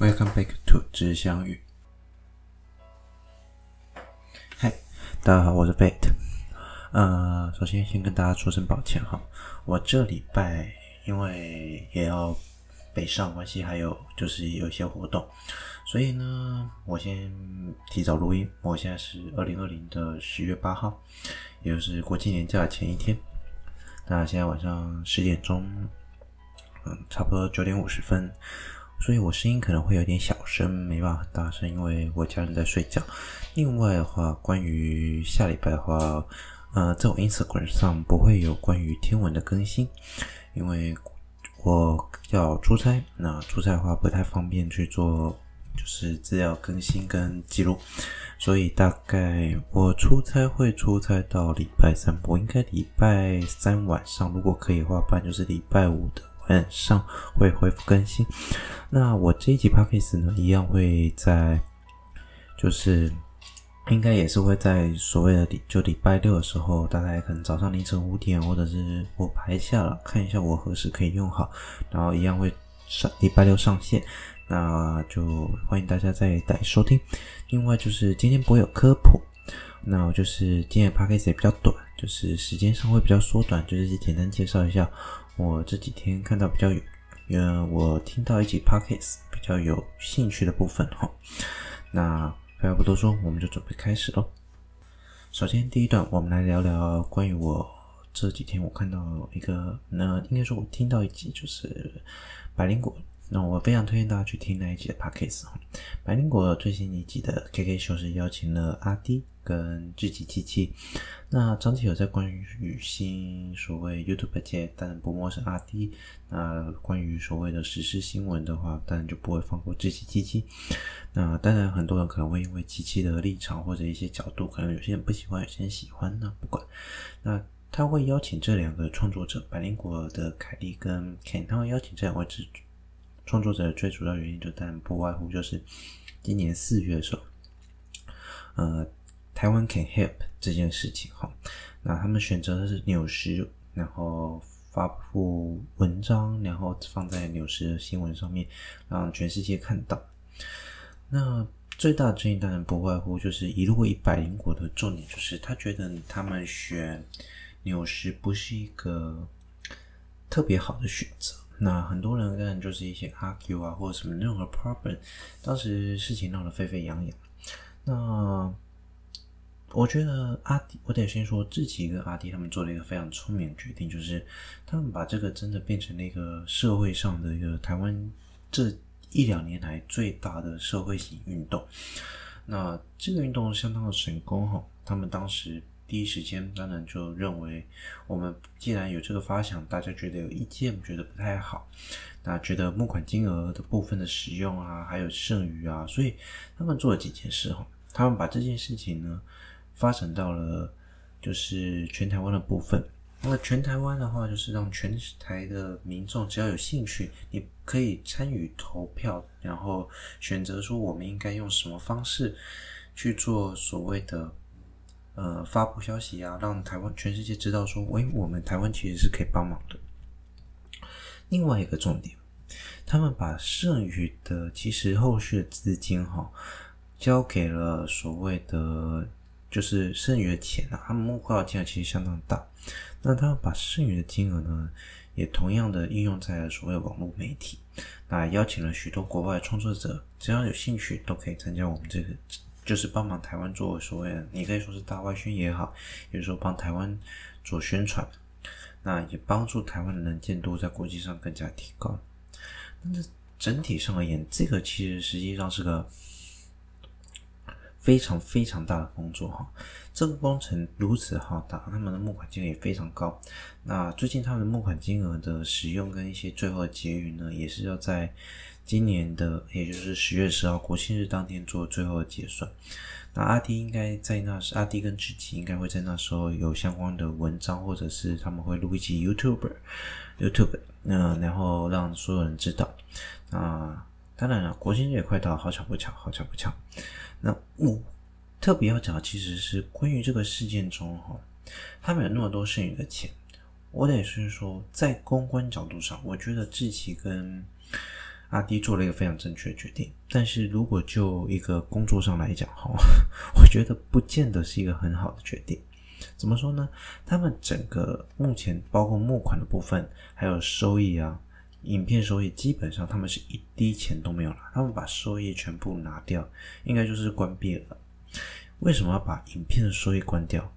Welcome back to 知相遇。嗨，大家好，我是 Fate。呃，首先先跟大家说声抱歉哈，我这礼拜因为也要北上关系，还有就是有一些活动，所以呢，我先提早录音。我现在是二零二零的十月八号，也就是国庆年假前一天。那现在晚上十点钟，嗯，差不多九点五十分，所以我声音可能会有点小声，没办法很大声，因为我家人在睡觉。另外的话，关于下礼拜的话，呃，在我 Instagram 上不会有关于天文的更新，因为我要出差，那出差的话不太方便去做，就是资料更新跟记录。所以大概我出差会出差到礼拜三，我应该礼拜三晚上，如果可以的话，不然就是礼拜五的晚上会恢复更新。那我这一集 Podcast 呢，一样会在，就是应该也是会在所谓的就礼拜六的时候，大概可能早上凌晨五点，或者是我排下了，看一下我何时可以用好，然后一样会上礼拜六上线。那就欢迎大家再来收听。另外就是今天不会有科普，那我就是今天的 podcast 也比较短，就是时间上会比较缩短，就是简单介绍一下我这几天看到比较有，呃，我听到一集 podcast 比较有兴趣的部分哈。那废话不多说，我们就准备开始喽。首先第一段，我们来聊聊关于我这几天我看到一个，那应该说我听到一集就是百灵果。那我非常推荐大家去听那一集的 Podcast 哈，百灵果最新一集的 KK 秀是邀请了阿滴跟自己七七。那张杰有在关于女性所谓 YouTube 界，当然不陌生阿迪。那关于所谓的时事新闻的话，当然就不会放过自己七七。那当然很多人可能会因为七七的立场或者一些角度，可能有些人不喜欢，有些人喜欢，那不管。那他会邀请这两个创作者，百灵果的凯莉跟 Ken，他会邀请这两位制。创作者最主要原因就当然不外乎就是今年四月的时候，呃，台湾 can help 这件事情哈，那他们选择的是纽时，然后发布文章，然后放在纽时的新闻上面，让全世界看到。那最大的争议当然不外乎就是一路一百灵果的重点就是他觉得他们选纽时不是一个特别好的选择。那很多人当然就是一些 argue 啊，或者什么任何 problem，当时事情闹得沸沸扬扬。那我觉得阿迪，我得先说志祺跟阿迪他们做了一个非常聪明的决定，就是他们把这个真的变成了一个社会上的一个台湾这一两年来最大的社会型运动。那这个运动相当的成功哈，他们当时。第一时间当然就认为，我们既然有这个发想，大家觉得有意见，觉得不太好，那觉得募款金额的部分的使用啊，还有剩余啊，所以他们做了几件事哈，他们把这件事情呢发展到了就是全台湾的部分。那全台湾的话，就是让全台的民众只要有兴趣，你可以参与投票，然后选择说我们应该用什么方式去做所谓的。呃，发布消息啊，让台湾全世界知道说，喂，我们台湾其实是可以帮忙的。另外一个重点，他们把剩余的，其实后续的资金哈，交给了所谓的，就是剩余的钱啊，他们募款的金额其实相当大。那他们把剩余的金额呢，也同样的应用在所谓网络媒体，那邀请了许多国外创作者，只要有兴趣都可以参加我们这个。就是帮忙台湾做所谓的，你可以说是大外宣也好，有时候帮台湾做宣传，那也帮助台湾的能见度在国际上更加提高。那整体上而言，这个其实实际上是个非常非常大的工作哈。这个工程如此浩大，他们的募款金额也非常高。那最近他们的募款金额的使用跟一些最后的结余呢，也是要在。今年的也就是十月十号国庆日当天做最后的结算。那阿迪应该在那时，阿迪跟志奇应该会在那时候有相关的文章，或者是他们会录一集 YouTube，YouTube，嗯，然后让所有人知道。那当然了，国庆日也快到，好巧不巧，好巧不巧。那我特别要讲的其实是关于这个事件中哈，他们有那么多剩余的钱，我得是说，在公关角度上，我觉得志奇跟阿迪做了一个非常正确的决定。但是如果就一个工作上来讲，哈，我觉得不见得是一个很好的决定。怎么说呢？他们整个目前包括募款的部分，还有收益啊，影片收益，基本上他们是一滴钱都没有拿，他们把收益全部拿掉，应该就是关闭了。为什么要把影片的收益关掉？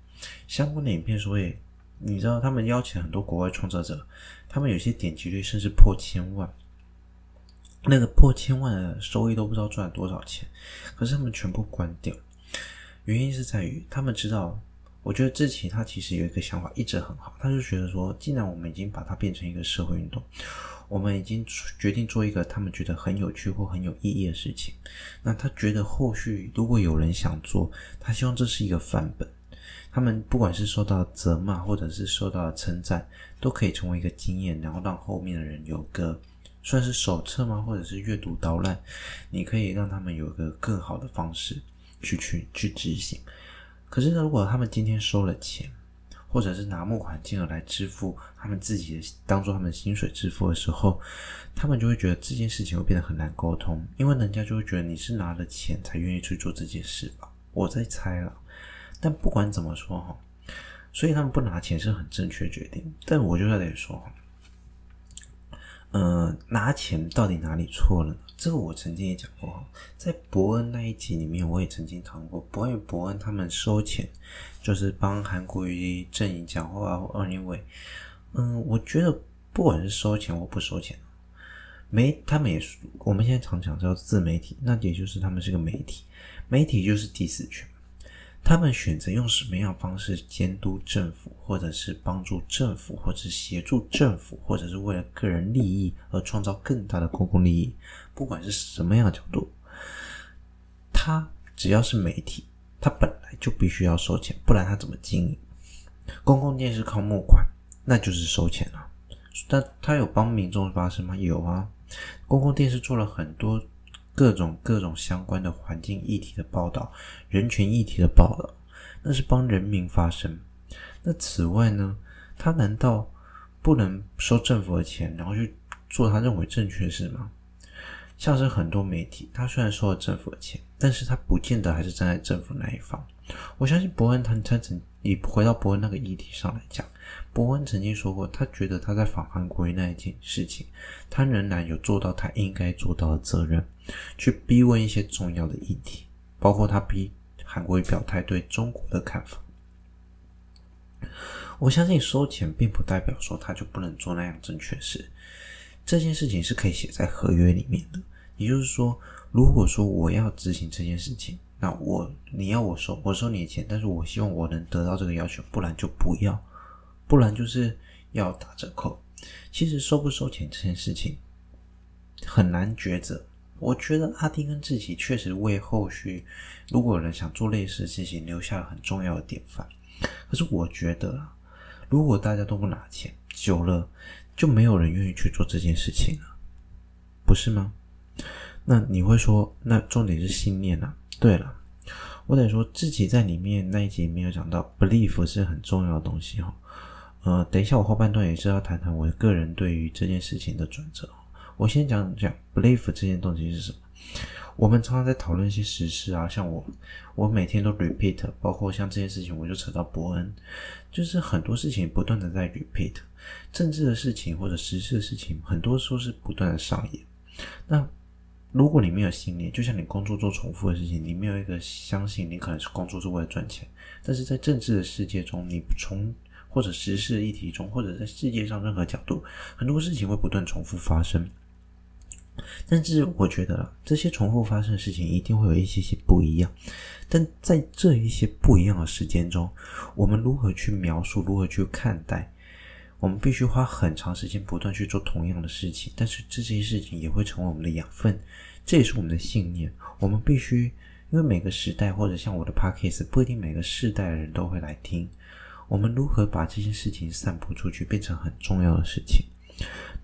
相关的影片收益，你知道他们邀请很多国外创作者，他们有些点击率甚至破千万，那个破千万的收益都不知道赚了多少钱，可是他们全部关掉，原因是在于他们知道。我觉得志祺他其实有一个想法一直很好，他就觉得说，既然我们已经把它变成一个社会运动，我们已经决定做一个他们觉得很有趣或很有意义的事情，那他觉得后续如果有人想做，他希望这是一个范本，他们不管是受到责骂或者是受到称赞，都可以成为一个经验，然后让后面的人有个算是手册吗？或者是阅读导览，你可以让他们有一个更好的方式去去去执行。可是呢，如果他们今天收了钱，或者是拿募款金额来支付他们自己的，当做他们薪水支付的时候，他们就会觉得这件事情会变得很难沟通，因为人家就会觉得你是拿了钱才愿意去做这件事吧？我在猜了。但不管怎么说哈，所以他们不拿钱是很正确的决定。但我就在这里说哈，呃，拿钱到底哪里错了呢？这个我曾经也讲过，在伯恩那一集里面，我也曾经谈过。伯恩伯恩他们收钱，就是帮韩国瑜阵营讲话或 anyway，嗯，我觉得不管是收钱或不收钱，媒他们也是我们现在常讲叫自媒体，那也就是他们是个媒体，媒体就是第四权。他们选择用什么样方式监督政府，或者是帮助政府，或者是协助政府，或者是为了个人利益而创造更大的公共利益，不管是什么样的角度，他只要是媒体，他本来就必须要收钱，不然他怎么经营？公共电视靠募款，那就是收钱了。但他有帮民众发声吗？有啊，公共电视做了很多。各种各种相关的环境议题的报道、人权议题的报道，那是帮人民发声。那此外呢，他难道不能收政府的钱，然后去做他认为正确的事吗？像是很多媒体，他虽然收了政府的钱，但是他不见得还是站在政府那一方。我相信伯恩他他曾以回到博恩那个议题上来讲。博恩曾经说过，他觉得他在访韩国瑜那一件事情，他仍然有做到他应该做到的责任，去逼问一些重要的议题，包括他逼韩国瑜表态对中国的看法。我相信收钱并不代表说他就不能做那样正确事，这件事情是可以写在合约里面的。也就是说，如果说我要执行这件事情，那我你要我收，我收你的钱，但是我希望我能得到这个要求，不然就不要。不然就是要打折扣。其实收不收钱这件事情很难抉择。我觉得阿丁跟自己确实为后续如果有人想做类似事情留下了很重要的典范。可是我觉得啊，如果大家都不拿钱，久了就没有人愿意去做这件事情了，不是吗？那你会说，那重点是信念啊。对了，我得说，自己在里面那一集没有讲到，belief 是很重要的东西哈。呃，等一下，我后半段也是要谈谈我个人对于这件事情的转折。我先讲讲 belief 这件东西是什么。我们常常在讨论一些时事啊，像我，我每天都 repeat，包括像这件事情，我就扯到伯恩，就是很多事情不断的在 repeat，政治的事情或者时事的事情，很多时候是不断的上演。那如果你没有信念，就像你工作做重复的事情，你没有一个相信，你可能是工作是为了赚钱，但是在政治的世界中，你从或者时事议题中，或者在世界上任何角度，很多事情会不断重复发生。但是我觉得这些重复发生的事情一定会有一些些不一样。但在这一些不一样的时间中，我们如何去描述，如何去看待？我们必须花很长时间不断去做同样的事情，但是这些事情也会成为我们的养分，这也是我们的信念。我们必须，因为每个时代或者像我的 podcast，不一定每个世代的人都会来听。我们如何把这件事情散布出去，变成很重要的事情？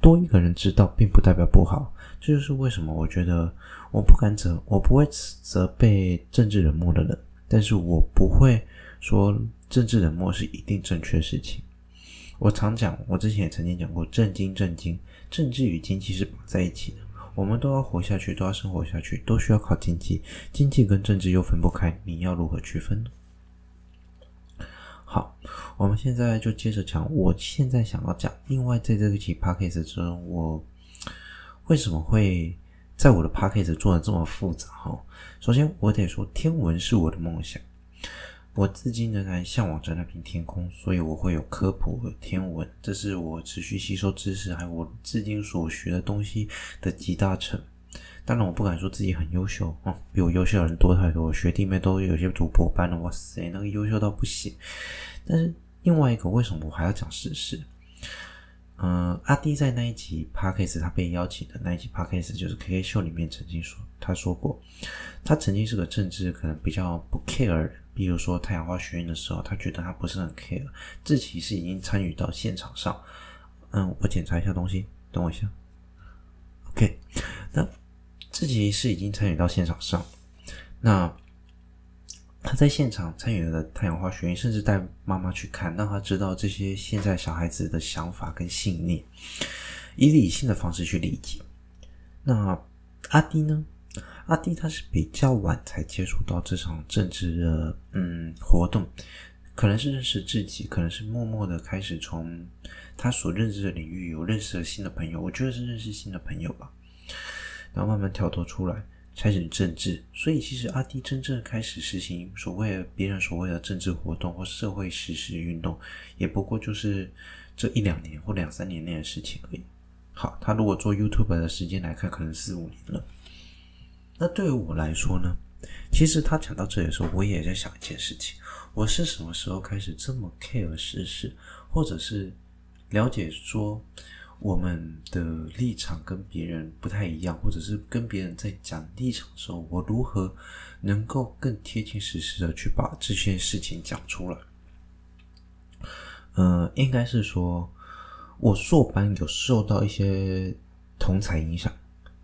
多一个人知道，并不代表不好。这就是为什么我觉得我不敢责，我不会责备政治冷漠的人，但是我不会说政治冷漠是一定正确的事情。我常讲，我之前也曾经讲过，政经政经，政治与经济是绑在一起的。我们都要活下去，都要生活下去，都需要靠经济。经济跟政治又分不开，你要如何区分呢？好，我们现在就接着讲。我现在想要讲，另外在这个期 podcast 之中，我为什么会在我的 podcast 做的这么复杂？哈，首先我得说，天文是我的梦想。我至今仍然向往着那片天空，所以我会有科普和天文，这是我持续吸收知识还有我至今所学的东西的集大成。当然，我不敢说自己很优秀哦，比我优秀的人多太多，学弟妹都有些主播班了，哇塞，那个优秀到不行。但是另外一个，为什么我还要讲时事？嗯、阿弟在那一集 Podcast 他被邀请的那一集 Podcast 就是 KK 秀里面曾经说，他说过，他曾经是个政治可能比较不 care 人。比如说太阳花学运的时候，他觉得他不是很 care，自己是已经参与到现场上。嗯，我检查一下东西，等我一下。OK，那自己是已经参与到现场上，那他在现场参与了太阳花学运，甚至带妈妈去看，让他知道这些现在小孩子的想法跟信念，以理性的方式去理解。那阿滴呢？阿弟他是比较晚才接触到这场政治的嗯活动，可能是认识自己，可能是默默的开始从他所认知的领域有认识了新的朋友，我觉得是认识新的朋友吧，然后慢慢跳脱出来，开始政治。所以其实阿弟真正开始实行所谓的别人所谓的政治活动或社会实施运动，也不过就是这一两年或两三年内的事情而已。好，他如果做 YouTube 的时间来看，可能四五年了。那对于我来说呢，其实他讲到这里的时候，我也在想一件事情：我是什么时候开始这么 care 时事，或者是了解说我们的立场跟别人不太一样，或者是跟别人在讲立场的时候，我如何能够更贴近时事的去把这些事情讲出来？呃，应该是说，我硕班有受到一些同侪影响。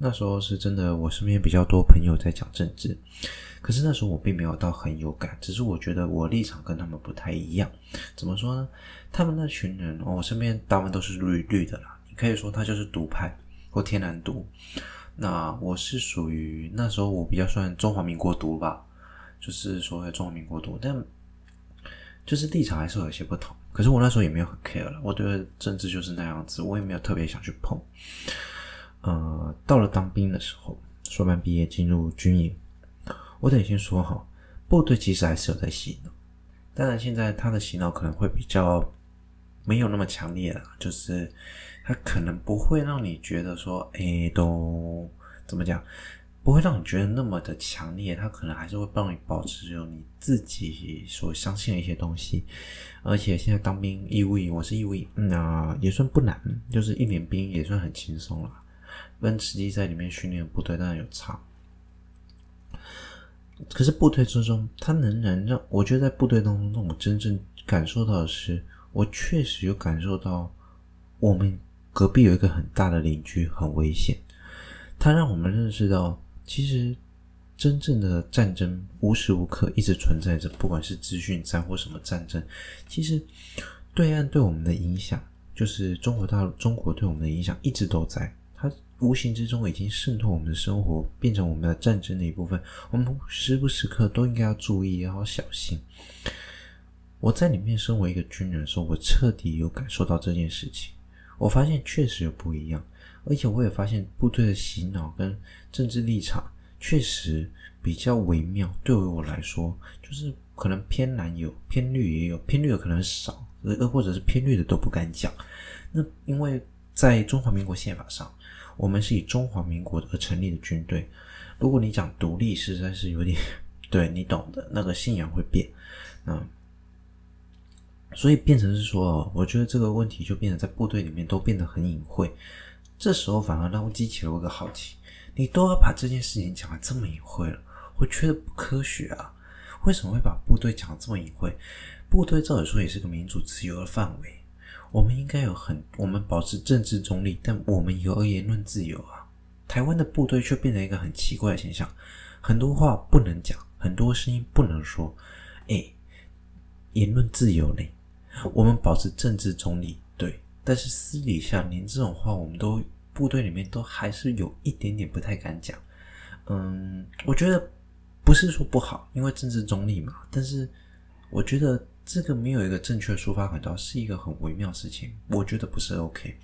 那时候是真的，我身边比较多朋友在讲政治，可是那时候我并没有到很有感，只是我觉得我立场跟他们不太一样。怎么说呢？他们那群人，哦，我身边大部分都是绿绿的啦，你可以说他就是独派或天然独。那我是属于那时候我比较算中华民国独吧，就是所谓中华民国独，但就是立场还是有些不同。可是我那时候也没有很 care 了，我觉得政治就是那样子，我也没有特别想去碰。呃，到了当兵的时候，硕班毕业进入军营，我得先说哈，部队其实还是有在洗脑，当然现在他的洗脑可能会比较没有那么强烈了，就是他可能不会让你觉得说，哎，都怎么讲，不会让你觉得那么的强烈，他可能还是会帮你保持有你自己所相信的一些东西，而且现在当兵义务役，我是义务役，那也算不难，就是一年兵也算很轻松了。跟实际在里面训练的部队当然有差，可是部队之中，他仍然让我觉得在部队当中，让我真正感受到的是，我确实有感受到我们隔壁有一个很大的邻居很危险。他让我们认识到，其实真正的战争无时无刻一直存在着，不管是资讯战或什么战争，其实对岸对我们的影响，就是中国大陆中国对我们的影响一直都在。无形之中已经渗透我们的生活，变成我们的战争的一部分。我们时不时刻都应该要注意，要小心。我在里面身为一个军人的时候，我彻底有感受到这件事情。我发现确实有不一样，而且我也发现部队的洗脑跟政治立场确实比较微妙。对于我来说，就是可能偏蓝有，偏绿也有，偏绿的可能少，呃，或者是偏绿的都不敢讲。那因为在中华民国宪法上。我们是以中华民国而成立的军队。如果你讲独立，实在是有点，对，你懂的，那个信仰会变。嗯，所以变成是说，我觉得这个问题就变得在部队里面都变得很隐晦。这时候反而让我激起了我的好奇：你都要把这件事情讲的这么隐晦了，我觉得不科学啊！为什么会把部队讲的这么隐晦？部队照理说也是个民主自由的范围。我们应该有很，我们保持政治中立，但我们有言论自由啊。台湾的部队却变成一个很奇怪的现象，很多话不能讲，很多声音不能说。诶，言论自由呢？我们保持政治中立，对，但是私底下连这种话我们都部队里面都还是有一点点不太敢讲。嗯，我觉得不是说不好，因为政治中立嘛。但是我觉得这个没有一个正确的抒发管道，是一个很微妙的事情。我觉得不是 OK。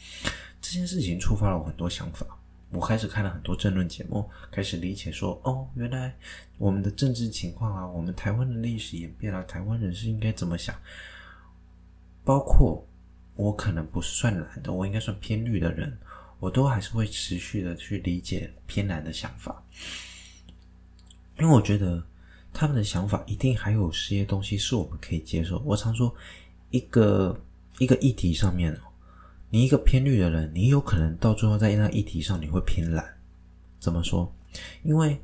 这件事情触发了我很多想法。我开始看了很多政论节目，开始理解说，哦，原来我们的政治情况啊，我们台湾的历史演变啊，台湾人是应该怎么想。包括我可能不算蓝的，我应该算偏绿的人，我都还是会持续的去理解偏蓝的想法，因为我觉得他们的想法一定还有些东西是我们可以接受。我常说，一个一个议题上面，你一个偏绿的人，你有可能到最后在那议题上你会偏蓝。怎么说？因为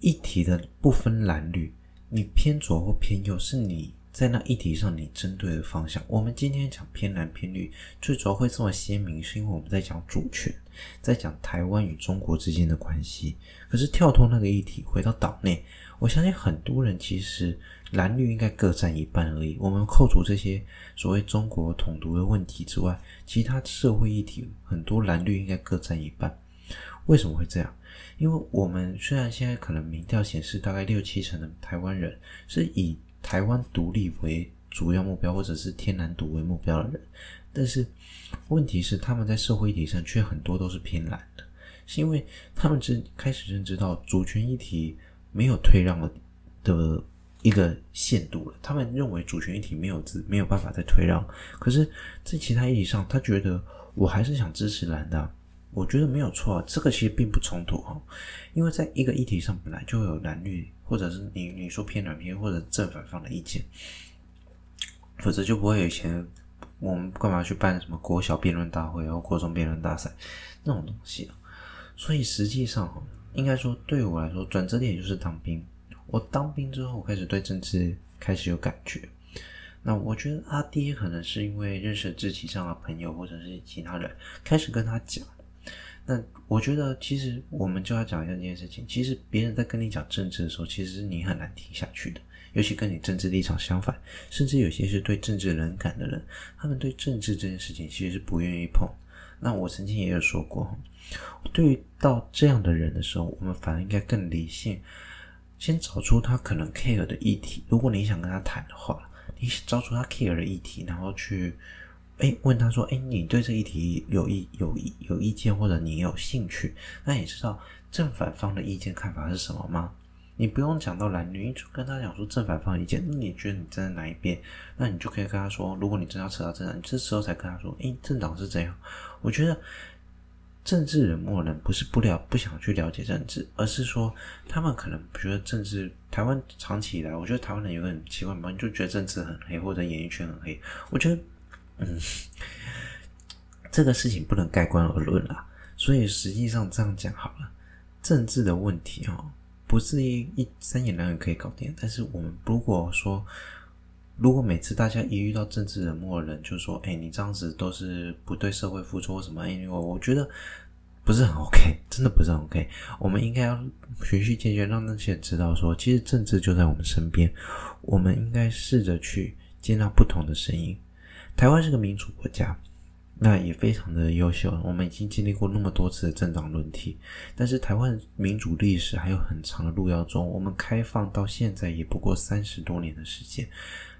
议题的不分蓝绿，你偏左或偏右是你。在那议题上，你针对的方向，我们今天讲偏蓝偏绿，最主要会这么鲜明，是因为我们在讲主权，在讲台湾与中国之间的关系。可是跳脱那个议题，回到岛内，我相信很多人其实蓝绿应该各占一半而已。我们扣除这些所谓中国统独的问题之外，其他社会议题很多蓝绿应该各占一半。为什么会这样？因为我们虽然现在可能民调显示大概六七成的台湾人是以台湾独立为主要目标，或者是天然独为目标的人，但是问题是他们在社会议题上却很多都是偏蓝的，是因为他们只开始认知到主权议题没有退让的的一个限度了，他们认为主权议题没有资没有办法再退让，可是，在其他议题上，他觉得我还是想支持蓝的。我觉得没有错，这个其实并不冲突哈，因为在一个议题上本来就有蓝绿，或者是你你说偏蓝偏或者正反方的意见，否则就不会有以前我们干嘛去办什么国小辩论大会或国中辩论大赛那种东西啊。所以实际上应该说对我来说转折点就是当兵。我当兵之后我开始对政治开始有感觉。那我觉得阿爹可能是因为认识志气上的朋友或者是其他人开始跟他讲。那我觉得，其实我们就要讲一下这件事情。其实别人在跟你讲政治的时候，其实你很难听下去的。尤其跟你政治立场相反，甚至有些是对政治冷感的人，他们对政治这件事情其实是不愿意碰。那我曾经也有说过，对于到这样的人的时候，我们反而应该更理性，先找出他可能 care 的议题。如果你想跟他谈的话，你找出他 care 的议题，然后去。哎，问他说：“哎，你对这议题有意有意有意见，或者你有兴趣？那你知道正反方的意见看法是什么吗？你不用讲到蓝绿，你就跟他讲说正反方意见。那你觉得你站在哪一边？那你就可以跟他说，如果你真要扯到政党，你这时候才跟他说：哎，政党是怎样。我觉得政治冷漠人不是不了不想去了解政治，而是说他们可能觉得政治台湾长期以来，我觉得台湾人有个很奇怪嘛，你就觉得政治很黑，或者演艺圈很黑。我觉得。”嗯，这个事情不能盖棺而论啦。所以实际上这样讲好了，政治的问题哦，不是一一三言两语可以搞定。但是我们如果说，如果每次大家一遇到政治冷漠的人，就说：“哎，你这样子都是不对社会付出什么？”哎，我我觉得不是很 OK，真的不是很 OK。我们应该要循序渐进，让那些人知道说，其实政治就在我们身边。我们应该试着去接纳不同的声音。台湾是个民主国家，那也非常的优秀。我们已经经历过那么多次的政党轮替，但是台湾民主历史还有很长的路要走。我们开放到现在也不过三十多年的时间，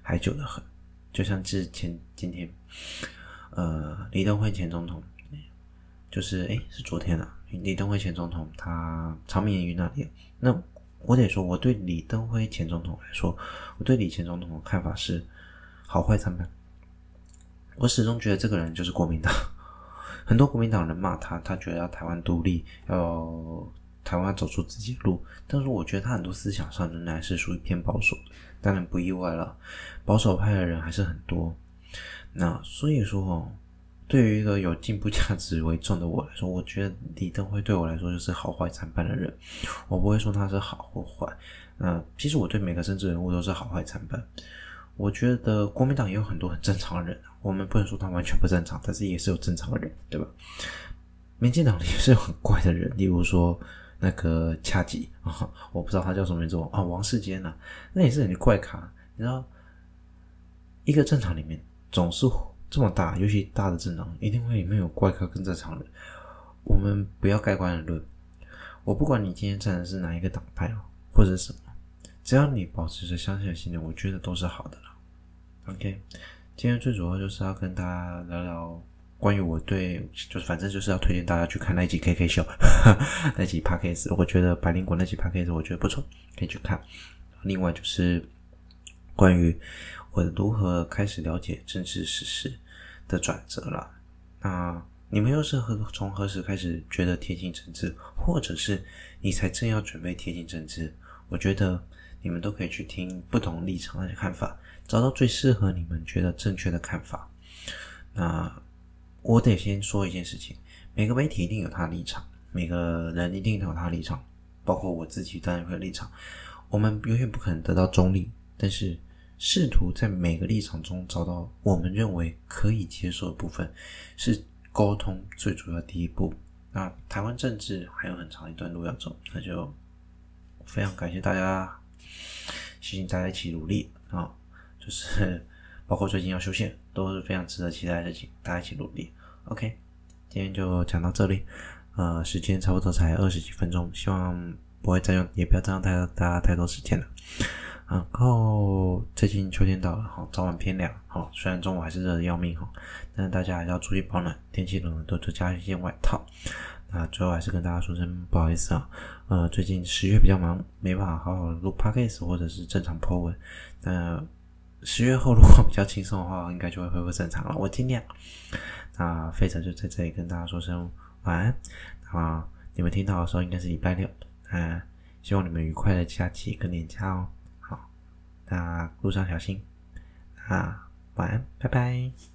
还久得很。就像之前今天，呃，李登辉前总统，就是诶，是昨天啊，李登辉前总统他长眠于那里。那我得说，我对李登辉前总统来说，我对李前总统的看法是好坏参半。我始终觉得这个人就是国民党，很多国民党人骂他，他觉得要台湾独立，要台湾走出自己的路。但是我觉得他很多思想上仍然是属于偏保守，当然不意外了，保守派的人还是很多。那所以说哦，对于一个有进步价值为重的我来说，我觉得李登辉对我来说就是好坏参半的人。我不会说他是好或坏。那其实我对每个政治人物都是好坏参半。我觉得国民党也有很多很正常的人，我们不能说他完全不正常，但是也是有正常的人，对吧？民进党里也是有很怪的人，例如说那个恰吉啊，我不知道他叫什么名字啊，王世坚呐，那也是很怪咖。你知道，一个正常里面总是这么大，尤其大的政党，一定会里面有怪咖跟正常人。我们不要盖棺论。我不管你今天站的是哪一个党派哦，或者什么，只要你保持着相信的心念，我觉得都是好的了。OK，今天最主要就是要跟大家聊聊关于我对，就是反正就是要推荐大家去看那集 KK 秀，那集 Podcast，我觉得百灵果那集 Podcast 我觉得不错，可以去看。另外就是关于我如何开始了解政治时事的转折了。那你们又是何从何时开始觉得贴近政治，或者是你才正要准备贴近政治？我觉得你们都可以去听不同立场的看法，找到最适合你们觉得正确的看法。那我得先说一件事情：每个媒体一定有他的立场，每个人一定有他的立场，包括我自己当然会有立场。我们永远不可能得到中立，但是试图在每个立场中找到我们认为可以接受的部分，是沟通最主要第一步。那台湾政治还有很长一段路要走，那就非常感谢大家，谢谢大家一起努力啊！就是包括最近要修宪，都是非常值得期待的事情，大家一起努力。OK，今天就讲到这里，呃，时间差不多才二十几分钟，希望。不会再用，也不要占用太大家太多时间了。然后最近秋天到了，哈，早晚偏凉，哈，虽然中午还是热的要命，哈，但是大家还是要注意保暖，天气冷了多多加一件外套。那最后还是跟大家说声不好意思啊，呃，最近十月比较忙，没办法好好录 podcast 或者是正常 po 文。那十月后如果比较轻松的话，应该就会恢复正常了，我尽量。那费城就在这里跟大家说声晚安。啊，你们听到的时候应该是礼拜六。那，希望你们愉快的假期跟年假哦。好，那路上小心。啊，晚安，拜拜。